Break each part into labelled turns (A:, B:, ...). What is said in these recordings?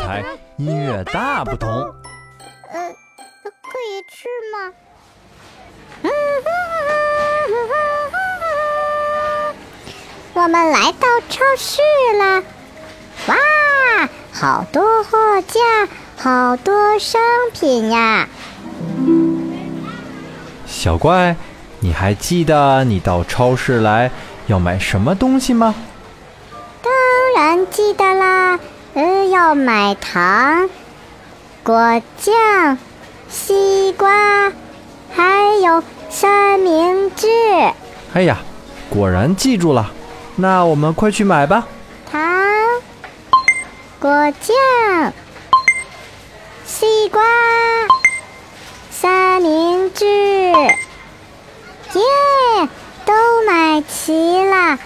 A: 台音乐大不同。
B: 呃，可以吃吗？我们来到超市了，哇，好多货架，好多商品呀！
A: 小怪，你还记得你到超市来要买什么东西吗？
B: 当然记得啦，呃，要买糖、果酱、西瓜，还有三明治。
A: 哎呀，果然记住了，那我们快去买吧。
B: 糖、果酱、西瓜、三明治，耶，都买齐了。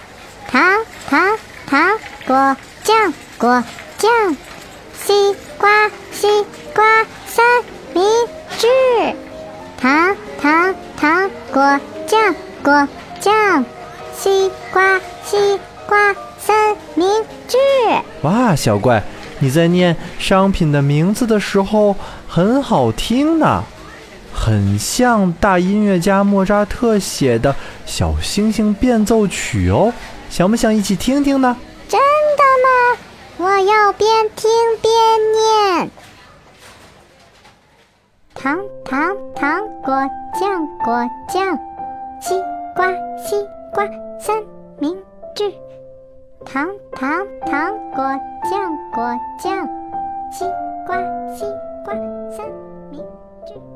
B: 糖、糖、糖，果酱、果酱，西瓜、西瓜，三明治。糖、糖、糖，果酱、果酱，西瓜、西瓜，三明治。
A: 哇，小怪，你在念商品的名字的时候很好听呢，很像大音乐家莫扎特写的小星星变奏曲哦。想不想一起听听呢？
B: 我要边听边念。糖糖糖，果酱果酱，西瓜西瓜，三明治。糖糖糖，果酱果酱，西瓜西瓜，三明治。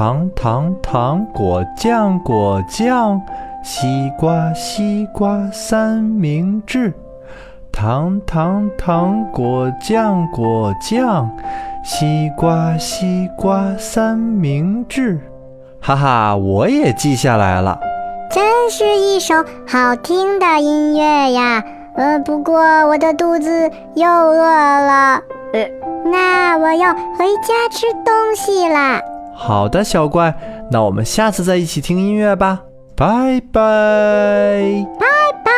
A: 糖糖糖果酱果酱，西瓜西瓜三明治。糖糖糖果酱果酱，西瓜西瓜三明治。哈哈，我也记下来了。
B: 真是一首好听的音乐呀！呃，不过我的肚子又饿了，呃，那我要回家吃东西啦。
A: 好的，小怪，那我们下次再一起听音乐吧，拜拜，
B: 拜拜。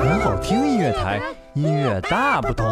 A: 很好听音乐台，音乐大不同。